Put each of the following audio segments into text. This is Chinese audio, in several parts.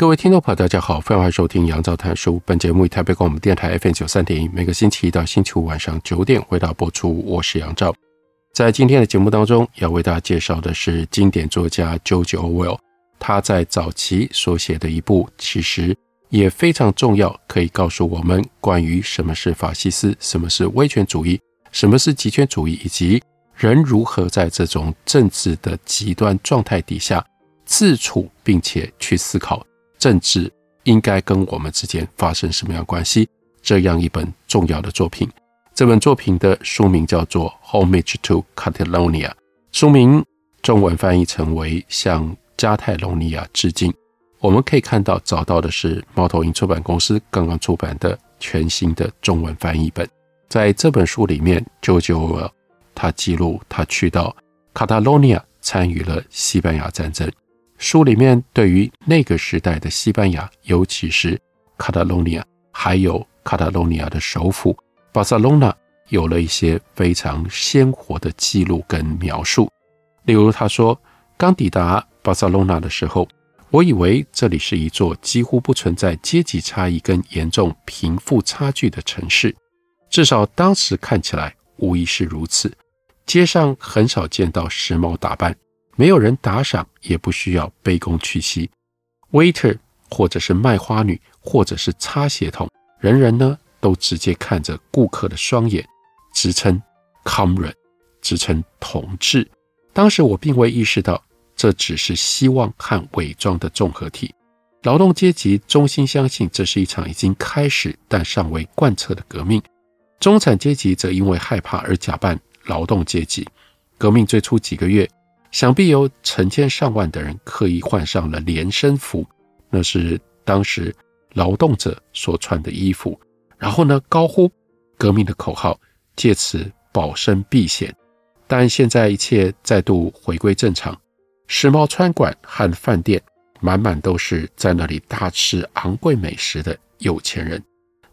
各位听众朋友，大家好，欢迎收听杨照谈书。本节目以台北广播电台 FM 九三点一，每个星期一到星期五晚上九点为大家播出。我是杨照，在今天的节目当中，要为大家介绍的是经典作家 George Orwell，他在早期所写的一部，其实也非常重要，可以告诉我们关于什么是法西斯，什么是威权主义，什么是极权主义，以及人如何在这种政治的极端状态底下自处，并且去思考。政治应该跟我们之间发生什么样关系？这样一本重要的作品，这本作品的书名叫做《Homage to Catalonia》，书名中文翻译成为《向加泰隆尼亚致敬》。我们可以看到，找到的是猫头鹰出版公司刚刚出版的全新的中文翻译本。在这本书里面，Jojo 他记录他去到卡塔罗尼亚参与了西班牙战争。书里面对于那个时代的西班牙，尤其是卡塔隆尼亚，还有卡塔隆尼亚的首府巴塞隆纳，有了一些非常鲜活的记录跟描述。例如，他说：“刚抵达巴塞隆纳的时候，我以为这里是一座几乎不存在阶级差异跟严重贫富差距的城市，至少当时看起来无疑是如此。街上很少见到时髦打扮。”没有人打赏，也不需要卑躬屈膝。waiter 或者是卖花女，或者是擦鞋童，人人呢都直接看着顾客的双眼，直称 comrade，直称同志。当时我并未意识到，这只是希望和伪装的综合体。劳动阶级衷心相信这是一场已经开始但尚未贯彻的革命，中产阶级则因为害怕而假扮劳动阶级。革命最初几个月。想必有成千上万的人刻意换上了连身服，那是当时劳动者所穿的衣服。然后呢，高呼革命的口号，借此保身避险。但现在一切再度回归正常，时髦餐馆和饭店满满都是在那里大吃昂贵美食的有钱人。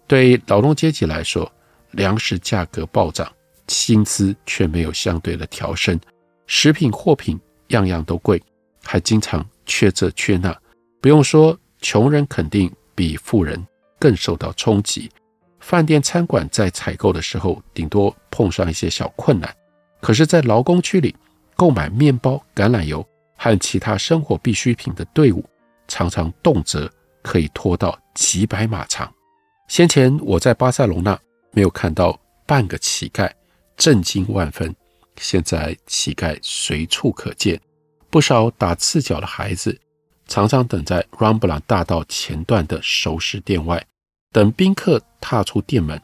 对劳动阶级来说，粮食价格暴涨，薪资却没有相对的调升。食品货品样样都贵，还经常缺这缺那。不用说，穷人肯定比富人更受到冲击。饭店餐馆在采购的时候，顶多碰上一些小困难。可是，在劳工区里购买面包、橄榄油和其他生活必需品的队伍，常常动辄可以拖到几百码长。先前我在巴塞隆纳没有看到半个乞丐，震惊万分。现在乞丐随处可见，不少打赤脚的孩子常常等在 Rambla 大道前段的熟食店外，等宾客踏出店门，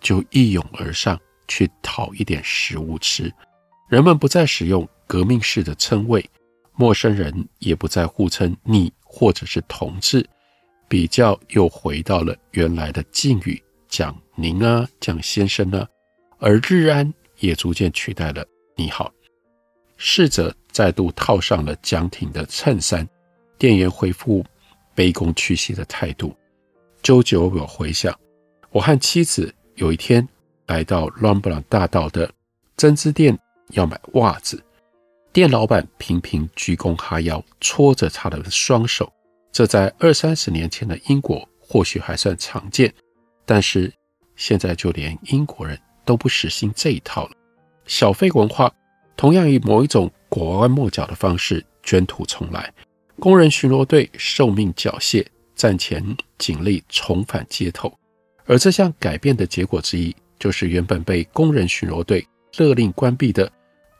就一拥而上去讨一点食物吃。人们不再使用革命式的称谓，陌生人也不再互称你或者是同志，比较又回到了原来的敬语，讲您啊，讲先生啊，而日安。也逐渐取代了“你好”。侍者再度套上了江挺的衬衫，店员恢复卑躬屈膝的态度。周久有回想，我和妻子有一天来到朗布朗大道的针织店要买袜子，店老板频频鞠躬哈腰，搓着他的双手。这在二三十年前的英国或许还算常见，但是现在就连英国人。都不实行这一套了。小费文化同样以某一种拐弯抹角的方式卷土重来。工人巡逻队受命缴械，战前警力重返街头。而这项改变的结果之一，就是原本被工人巡逻队勒令关闭的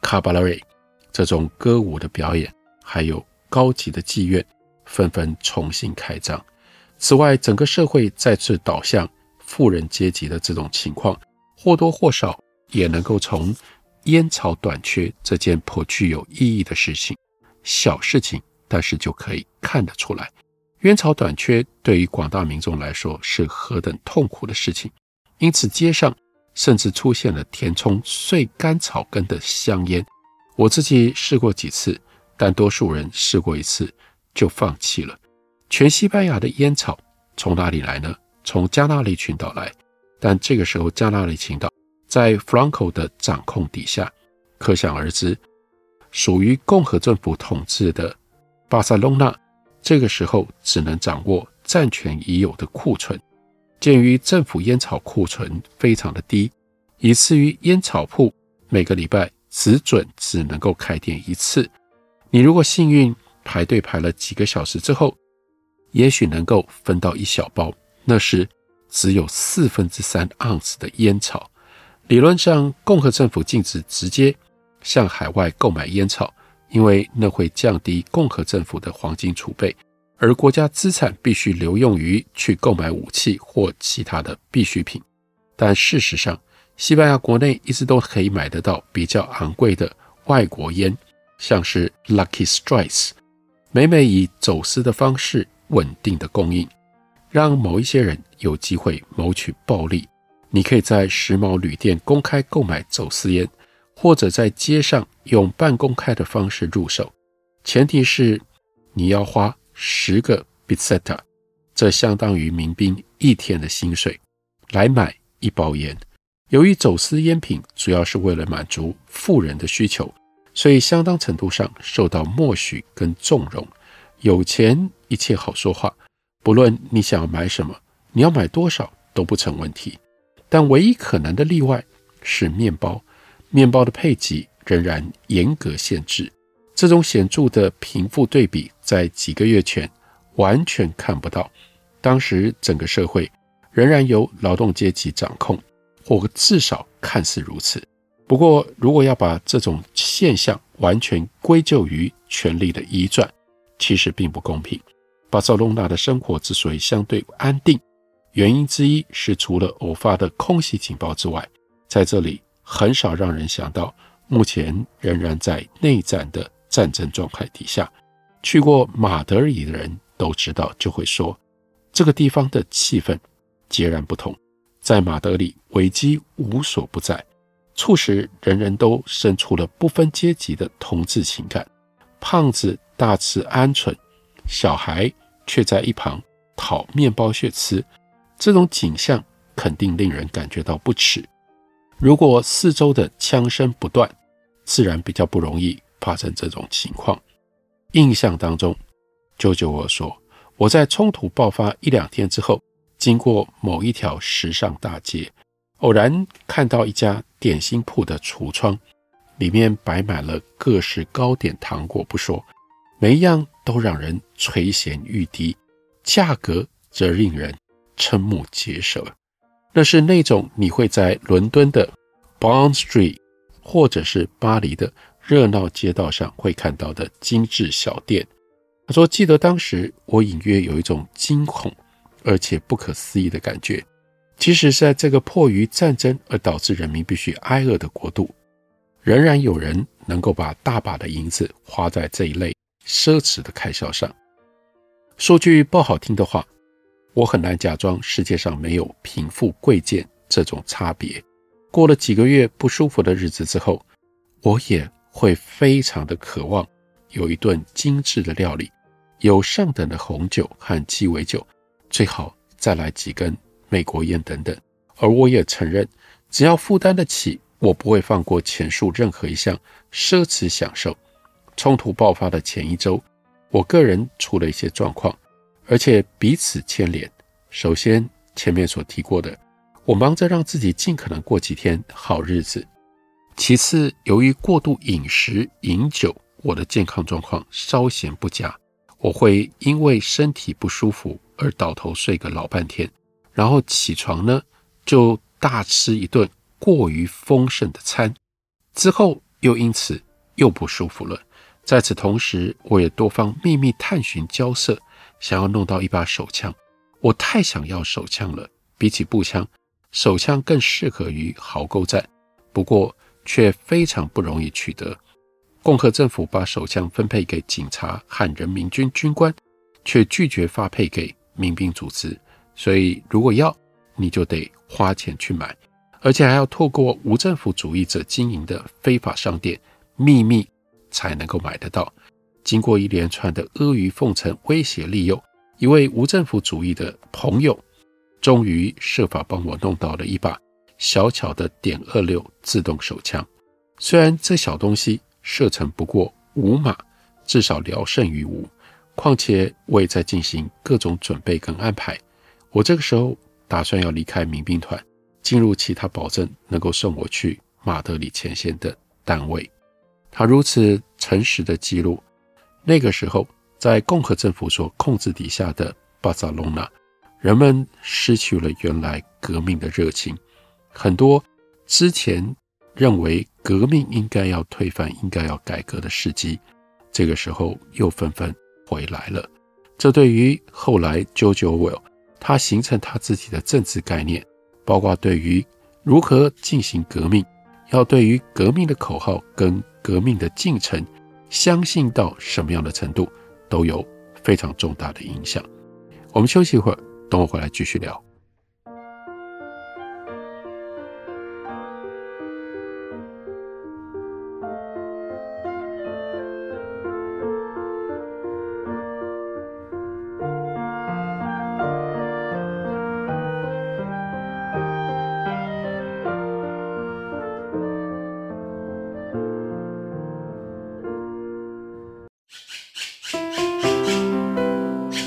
卡巴拉瑞这种歌舞的表演，还有高级的妓院，纷纷重新开张。此外，整个社会再次倒向富人阶级的这种情况。或多或少也能够从烟草短缺这件颇具有意义的事情。小事情，但是就可以看得出来，烟草短缺对于广大民众来说是何等痛苦的事情。因此，街上甚至出现了填充碎干草根的香烟。我自己试过几次，但多数人试过一次就放弃了。全西班牙的烟草从哪里来呢？从加那利群岛来。但这个时候，加那利群岛在弗朗哥的掌控底下，可想而知，属于共和政府统治的巴塞隆纳，这个时候只能掌握战权已有的库存。鉴于政府烟草库存非常的低，以至于烟草铺每个礼拜只准只能够开店一次。你如果幸运排队排了几个小时之后，也许能够分到一小包，那时只有四分之三盎司的烟草。理论上，共和政府禁止直接向海外购买烟草，因为那会降低共和政府的黄金储备。而国家资产必须留用于去购买武器或其他的必需品，但事实上，西班牙国内一直都可以买得到比较昂贵的外国烟，像是 Lucky Strikes，每每以走私的方式稳定的供应，让某一些人有机会谋取暴利。你可以在时髦旅店公开购买走私烟，或者在街上用半公开的方式入手，前提是你要花。十个 peseta，这相当于民兵一天的薪水，来买一包烟。由于走私烟品主要是为了满足富人的需求，所以相当程度上受到默许跟纵容。有钱一切好说话，不论你想要买什么，你要买多少都不成问题。但唯一可能的例外是面包，面包的配给仍然严格限制。这种显著的贫富对比，在几个月前完全看不到。当时整个社会仍然由劳动阶级掌控，或至少看似如此。不过，如果要把这种现象完全归咎于权力的移转，其实并不公平。巴塞隆纳的生活之所以相对安定，原因之一是除了偶发的空袭警报之外，在这里很少让人想到目前仍然在内战的。战争状态底下，去过马德里的人都知道，就会说这个地方的气氛截然不同。在马德里，危机无所不在，促使人人都生出了不分阶级的同志情感。胖子大吃鹌鹑，小孩却在一旁讨面包屑吃，这种景象肯定令人感觉到不耻。如果四周的枪声不断，自然比较不容易。发生这种情况，印象当中，舅舅我说，我在冲突爆发一两天之后，经过某一条时尚大街，偶然看到一家点心铺的橱窗，里面摆满了各式糕点、糖果不说，每一样都让人垂涎欲滴，价格则令人瞠目结舌。那是那种你会在伦敦的 Bond Street，或者是巴黎的。热闹街道上会看到的精致小店，他说：“记得当时我隐约有一种惊恐而且不可思议的感觉。即使在这个迫于战争而导致人民必须挨饿的国度，仍然有人能够把大把的银子花在这一类奢侈的开销上。说句不好听的话，我很难假装世界上没有贫富贵贱这种差别。过了几个月不舒服的日子之后，我也。”会非常的渴望有一顿精致的料理，有上等的红酒和鸡尾酒，最好再来几根美国烟等等。而我也承认，只要负担得起，我不会放过前述任何一项奢侈享受。冲突爆发的前一周，我个人出了一些状况，而且彼此牵连。首先，前面所提过的，我忙着让自己尽可能过几天好日子。其次，由于过度饮食饮酒，我的健康状况稍显不佳。我会因为身体不舒服而倒头睡个老半天，然后起床呢就大吃一顿过于丰盛的餐，之后又因此又不舒服了。在此同时，我也多方秘密探寻交涉，想要弄到一把手枪。我太想要手枪了，比起步枪，手枪更适合于壕沟战。不过。却非常不容易取得。共和政府把手枪分配给警察和人民军军官，却拒绝发配给民兵组织。所以，如果要，你就得花钱去买，而且还要透过无政府主义者经营的非法商店，秘密才能够买得到。经过一连串的阿谀奉承、威胁利诱，一位无政府主义的朋友，终于设法帮我弄到了一把小巧的点二六自动手枪。虽然这小东西射程不过五码，至少聊胜于无。况且我也在进行各种准备跟安排。我这个时候打算要离开民兵团，进入其他保证能够送我去马德里前线的单位。他如此诚实的记录，那个时候在共和政府所控制底下的巴塞隆纳，人们失去了原来革命的热情，很多之前认为革命应该要推翻、应该要改革的事迹，这个时候又纷纷回来了。这对于后来 George Orwell 他形成他自己的政治概念，包括对于如何进行革命，要对于革命的口号跟革命的进程，相信到什么样的程度，都有非常重大的影响。我们休息一会儿，等我回来继续聊。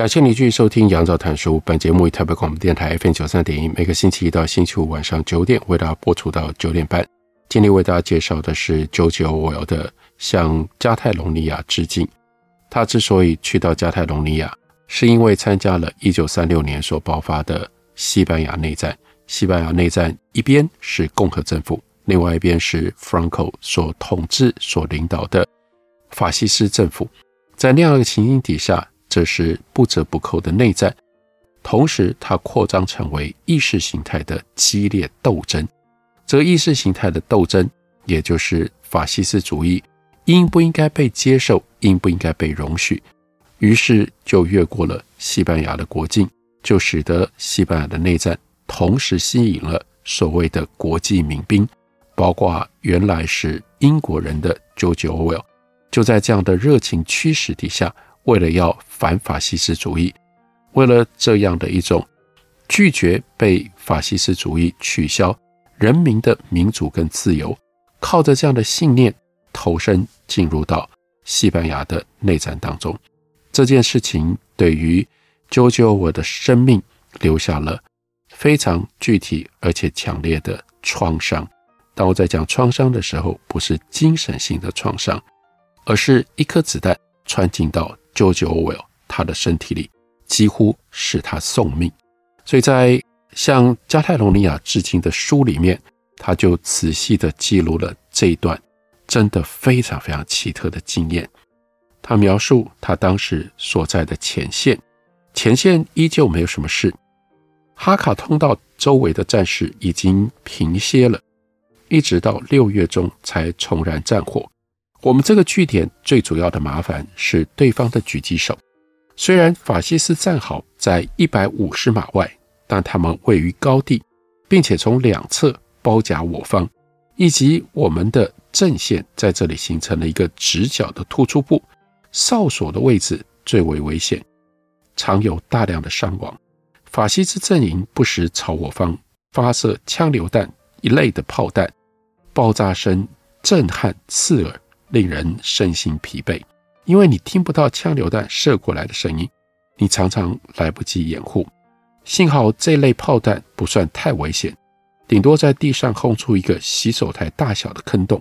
感谢你继续收听杨照谈书。本节目以台北广播电台 FM 九三点一，每个星期一到星期五晚上九点为大家播出到九点半。今天为大家介绍的是 George Orwell 的《向加泰隆尼亚致敬》。他之所以去到加泰隆尼亚，是因为参加了一九三六年所爆发的西班牙内战。西班牙内战一边是共和政府，另外一边是 Franco 所统治、所领导的法西斯政府。在那样的情形底下。这是不折不扣的内战，同时它扩张成为意识形态的激烈斗争。这意识形态的斗争，也就是法西斯主义应不应该被接受，应不应该被容许，于是就越过了西班牙的国境，就使得西班牙的内战同时吸引了所谓的国际民兵，包括原来是英国人的 George Orwell，就在这样的热情驱使底下。为了要反法西斯主义，为了这样的一种拒绝被法西斯主义取消人民的民主跟自由，靠着这样的信念投身进入到西班牙的内战当中。这件事情对于 George Orwell 的生命留下了非常具体而且强烈的创伤。当我在讲创伤的时候，不是精神性的创伤，而是一颗子弹穿进到。George Orwell，他的身体里几乎是他送命，所以在向加泰隆尼亚致敬的书里面，他就仔细地记录了这一段真的非常非常奇特的经验。他描述他当时所在的前线前线依旧没有什么事。哈卡通道周围的战事已经平歇了，一直到六月中才重燃战火。我们这个据点最主要的麻烦是对方的狙击手。虽然法西斯战壕在一百五十码外，但他们位于高地，并且从两侧包夹我方，以及我们的阵线在这里形成了一个直角的突出部。哨所的位置最为危险，常有大量的伤亡。法西斯阵营不时朝我方发射枪榴弹一类的炮弹，爆炸声震撼刺耳。令人身心疲惫，因为你听不到枪榴弹射过来的声音，你常常来不及掩护。幸好这类炮弹不算太危险，顶多在地上轰出一个洗手台大小的坑洞。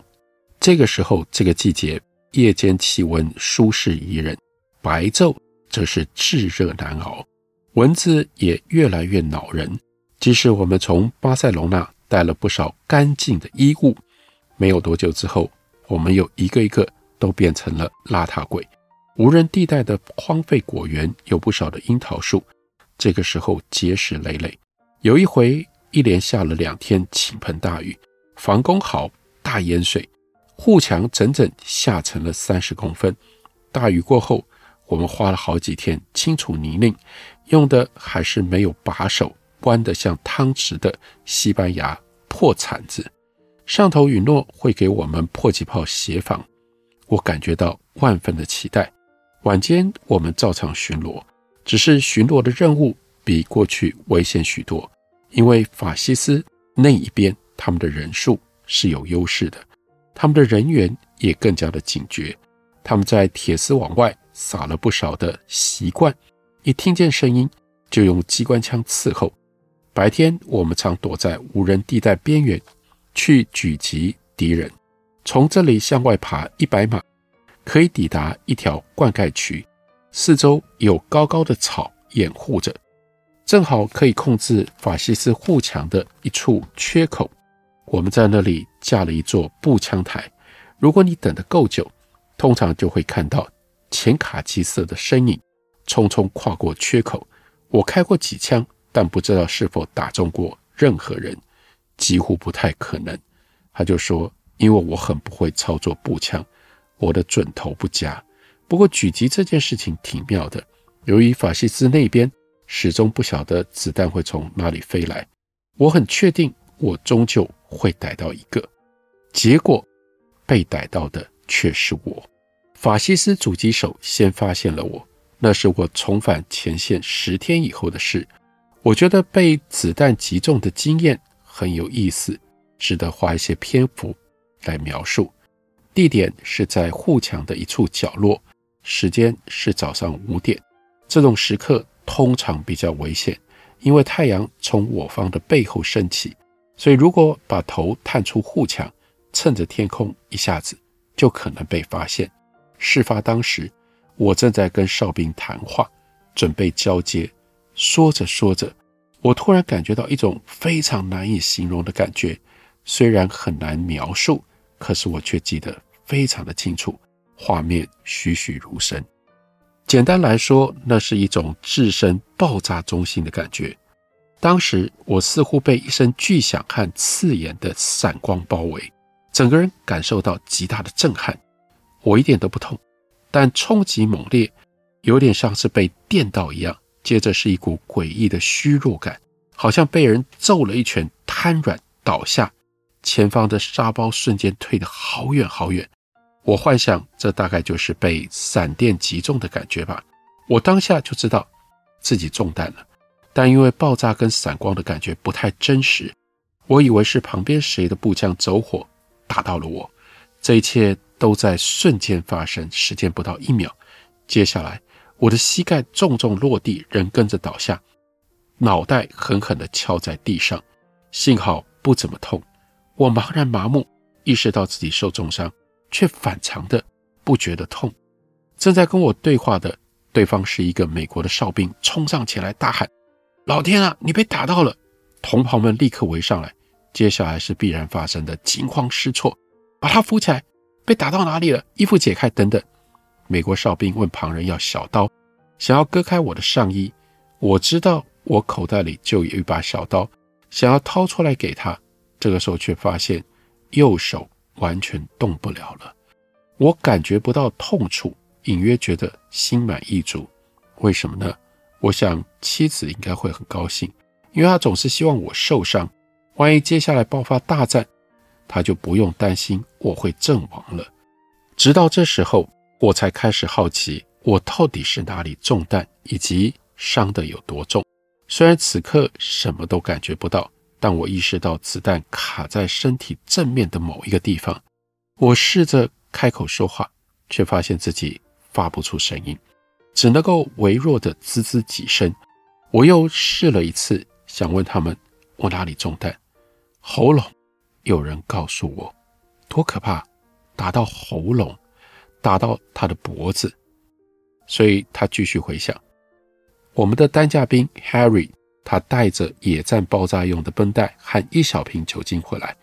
这个时候，这个季节，夜间气温舒适宜人，白昼则是炙热难熬，蚊子也越来越恼人。即使我们从巴塞隆纳带了不少干净的衣物，没有多久之后。我们有一个一个都变成了邋遢鬼，无人地带的荒废果园有不少的樱桃树，这个时候结实累累。有一回，一连下了两天倾盆大雨，防工壕大淹水，护墙整整下沉了三十公分。大雨过后，我们花了好几天清除泥泞，用的还是没有把手、弯得像汤匙的西班牙破铲子。上头允诺会给我们迫击炮协防，我感觉到万分的期待。晚间我们照常巡逻，只是巡逻的任务比过去危险许多，因为法西斯那一边他们的人数是有优势的，他们的人员也更加的警觉。他们在铁丝网外撒了不少的习惯，一听见声音就用机关枪伺候。白天我们常躲在无人地带边缘。去狙击敌人，从这里向外爬一百码，可以抵达一条灌溉渠，四周有高高的草掩护着，正好可以控制法西斯护墙的一处缺口。我们在那里架了一座步枪台，如果你等得够久，通常就会看到浅卡其色的身影匆匆跨过缺口。我开过几枪，但不知道是否打中过任何人。几乎不太可能，他就说：“因为我很不会操作步枪，我的准头不佳。不过狙击这件事情挺妙的，由于法西斯那边始终不晓得子弹会从哪里飞来，我很确定我终究会逮到一个。结果被逮到的却是我。法西斯狙击手先发现了我，那是我重返前线十天以后的事。我觉得被子弹击中的经验。”很有意思，值得花一些篇幅来描述。地点是在护墙的一处角落，时间是早上五点。这种时刻通常比较危险，因为太阳从我方的背后升起，所以如果把头探出护墙，趁着天空一下子就可能被发现。事发当时，我正在跟哨兵谈话，准备交接，说着说着。我突然感觉到一种非常难以形容的感觉，虽然很难描述，可是我却记得非常的清楚，画面栩栩如生。简单来说，那是一种置身爆炸中心的感觉。当时我似乎被一声巨响和刺眼的闪光包围，整个人感受到极大的震撼。我一点都不痛，但冲击猛烈，有点像是被电到一样。接着是一股诡异的虚弱感，好像被人揍了一拳，瘫软倒下。前方的沙包瞬间退得好远好远。我幻想这大概就是被闪电击中的感觉吧。我当下就知道自己中弹了，但因为爆炸跟闪光的感觉不太真实，我以为是旁边谁的步枪走火打到了我。这一切都在瞬间发生，时间不到一秒。接下来。我的膝盖重重落地，人跟着倒下，脑袋狠狠地敲在地上。幸好不怎么痛，我茫然麻木，意识到自己受重伤，却反常的不觉得痛。正在跟我对话的对方是一个美国的哨兵，冲上前来大喊：“老天啊，你被打到了！”同袍们立刻围上来。接下来是必然发生的惊慌失措，把他扶起来，被打到哪里了？衣服解开，等等。美国哨兵问旁人要小刀，想要割开我的上衣，我知道我口袋里就有一把小刀，想要掏出来给他，这个时候却发现右手完全动不了了。我感觉不到痛楚，隐约觉得心满意足。为什么呢？我想妻子应该会很高兴，因为她总是希望我受伤，万一接下来爆发大战，她就不用担心我会阵亡了。直到这时候，我才开始好奇，我到底是哪里中弹，以及伤得有多重。虽然此刻什么都感觉不到，但我意识到子弹卡在身体正面的某一个地方。我试着开口说话，却发现自己发不出声音。只能够微弱的滋滋几声。我又试了一次，想问他们我哪里中弹，喉咙。有人告诉我，多可怕，打到喉咙，打到他的脖子。所以他继续回想，我们的担架兵 Harry，他带着野战爆炸用的绷带和一小瓶酒精回来。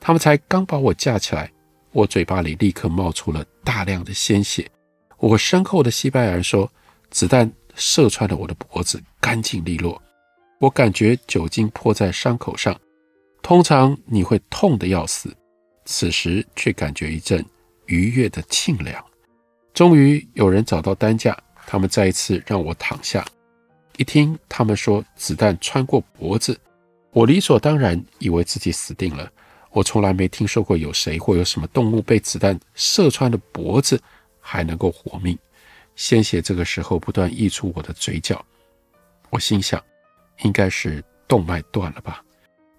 他们才刚把我架起来，我嘴巴里立刻冒出了大量的鲜血。我身后的西班牙人说：“子弹射穿了我的脖子，干净利落。我感觉酒精泼在伤口上，通常你会痛得要死，此时却感觉一阵愉悦的沁凉。终于有人找到担架，他们再一次让我躺下。一听他们说子弹穿过脖子，我理所当然以为自己死定了。我从来没听说过有谁或有什么动物被子弹射穿了脖子。”还能够活命，鲜血这个时候不断溢出我的嘴角，我心想，应该是动脉断了吧？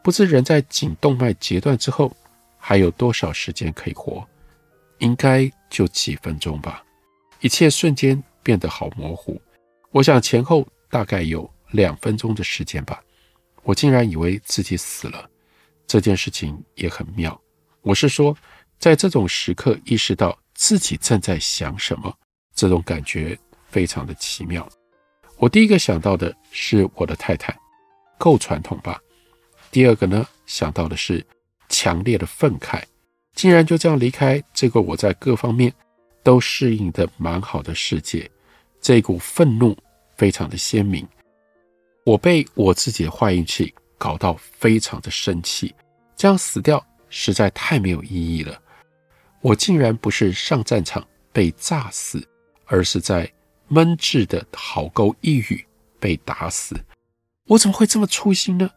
不知人在颈动脉截断之后还有多少时间可以活？应该就几分钟吧。一切瞬间变得好模糊，我想前后大概有两分钟的时间吧。我竟然以为自己死了，这件事情也很妙。我是说，在这种时刻意识到。自己正在想什么？这种感觉非常的奇妙。我第一个想到的是我的太太，够传统吧？第二个呢，想到的是强烈的愤慨，竟然就这样离开这个我在各方面都适应的蛮好的世界。这股愤怒非常的鲜明，我被我自己的坏运气搞到非常的生气。这样死掉实在太没有意义了。我竟然不是上战场被炸死，而是在闷制的壕沟一隅被打死。我怎么会这么粗心呢？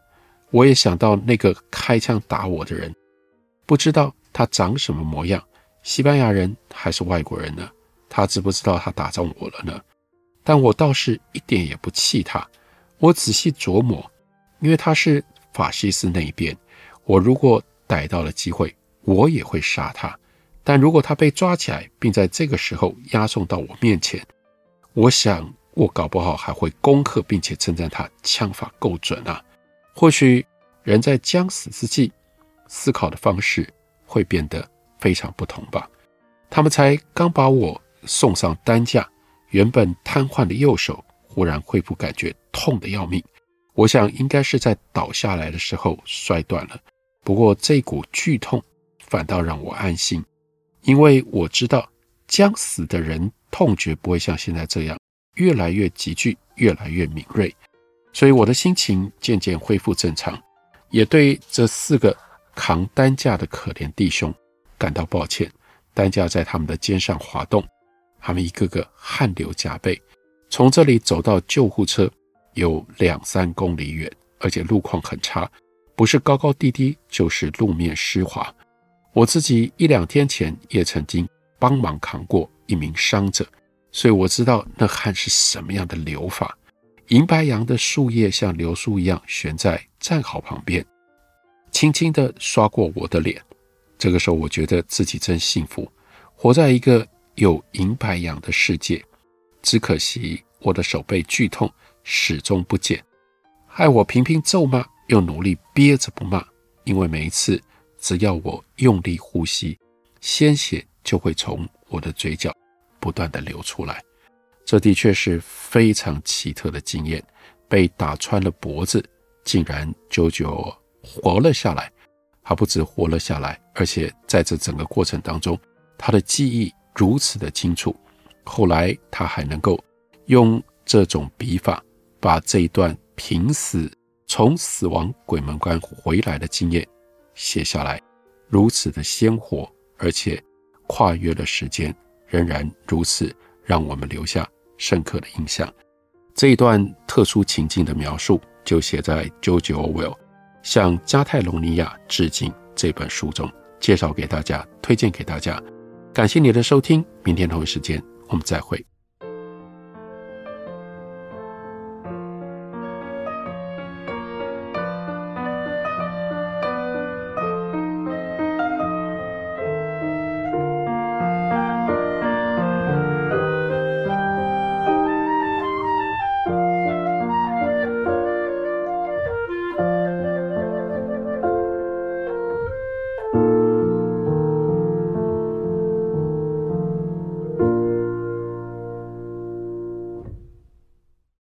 我也想到那个开枪打我的人，不知道他长什么模样，西班牙人还是外国人呢？他知不知道他打中我了呢？但我倒是一点也不气他。我仔细琢磨，因为他是法西斯那一边，我如果逮到了机会，我也会杀他。但如果他被抓起来，并在这个时候押送到我面前，我想我搞不好还会恭贺，并且称赞他枪法够准啊。或许人在将死之际，思考的方式会变得非常不同吧。他们才刚把我送上担架，原本瘫痪的右手忽然恢复感觉，痛得要命。我想应该是在倒下来的时候摔断了。不过这股剧痛反倒让我安心。因为我知道将死的人痛觉不会像现在这样越来越急剧，越来越敏锐，所以我的心情渐渐恢复正常，也对这四个扛担架的可怜弟兄感到抱歉。担架在他们的肩上滑动，他们一个个汗流浃背。从这里走到救护车有两三公里远，而且路况很差，不是高高低低，就是路面湿滑。我自己一两天前也曾经帮忙扛过一名伤者，所以我知道那汗是什么样的流法。银白杨的树叶像流苏一样悬在战壕旁边，轻轻地刷过我的脸。这个时候，我觉得自己真幸福，活在一个有银白羊的世界。只可惜我的手背剧痛始终不减，害我频频咒骂，又努力憋着不骂，因为每一次。只要我用力呼吸，鲜血就会从我的嘴角不断地流出来。这的确是非常奇特的经验。被打穿了脖子，竟然久久活了下来。他不止活了下来，而且在这整个过程当中，他的记忆如此的清楚。后来他还能够用这种笔法把这一段濒死从死亡鬼门关回来的经验写下来，如此的鲜活，而且跨越了时间，仍然如此让我们留下深刻的印象。这一段特殊情境的描述，就写在 George Orwell 向加泰隆尼亚致敬这本书中，介绍给大家，推荐给大家。感谢你的收听，明天同一时间我们再会。